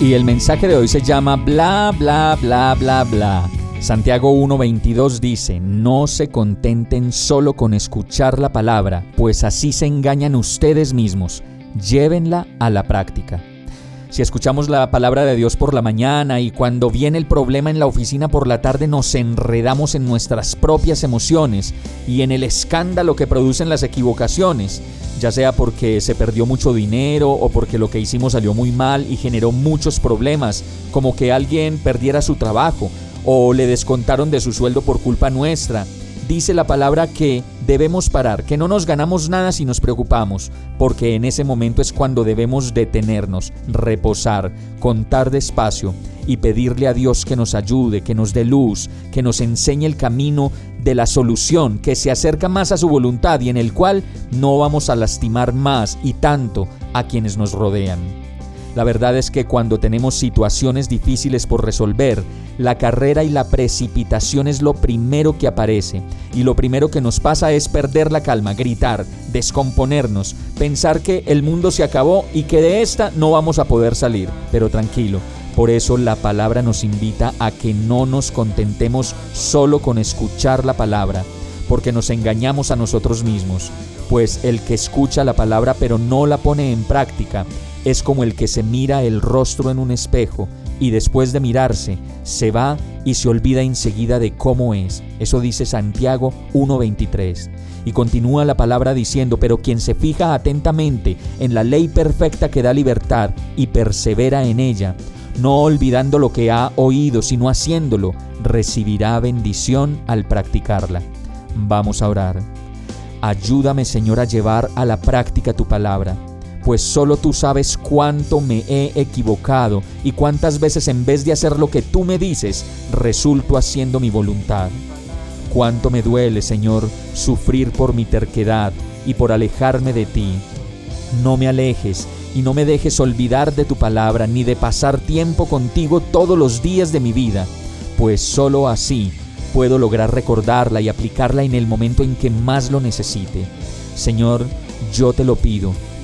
Y el mensaje de hoy se llama bla bla bla bla bla. Santiago 1:22 dice, no se contenten solo con escuchar la palabra, pues así se engañan ustedes mismos, llévenla a la práctica. Si escuchamos la palabra de Dios por la mañana y cuando viene el problema en la oficina por la tarde nos enredamos en nuestras propias emociones y en el escándalo que producen las equivocaciones, ya sea porque se perdió mucho dinero o porque lo que hicimos salió muy mal y generó muchos problemas, como que alguien perdiera su trabajo o le descontaron de su sueldo por culpa nuestra. Dice la palabra que debemos parar, que no nos ganamos nada si nos preocupamos, porque en ese momento es cuando debemos detenernos, reposar, contar despacio y pedirle a Dios que nos ayude, que nos dé luz, que nos enseñe el camino de la solución, que se acerca más a su voluntad y en el cual no vamos a lastimar más y tanto a quienes nos rodean. La verdad es que cuando tenemos situaciones difíciles por resolver, la carrera y la precipitación es lo primero que aparece. Y lo primero que nos pasa es perder la calma, gritar, descomponernos, pensar que el mundo se acabó y que de esta no vamos a poder salir. Pero tranquilo, por eso la palabra nos invita a que no nos contentemos solo con escuchar la palabra, porque nos engañamos a nosotros mismos, pues el que escucha la palabra pero no la pone en práctica, es como el que se mira el rostro en un espejo y después de mirarse se va y se olvida enseguida de cómo es. Eso dice Santiago 1.23. Y continúa la palabra diciendo, pero quien se fija atentamente en la ley perfecta que da libertad y persevera en ella, no olvidando lo que ha oído, sino haciéndolo, recibirá bendición al practicarla. Vamos a orar. Ayúdame Señor a llevar a la práctica tu palabra pues solo tú sabes cuánto me he equivocado y cuántas veces en vez de hacer lo que tú me dices, resulto haciendo mi voluntad. Cuánto me duele, Señor, sufrir por mi terquedad y por alejarme de ti. No me alejes y no me dejes olvidar de tu palabra ni de pasar tiempo contigo todos los días de mi vida, pues solo así puedo lograr recordarla y aplicarla en el momento en que más lo necesite. Señor, yo te lo pido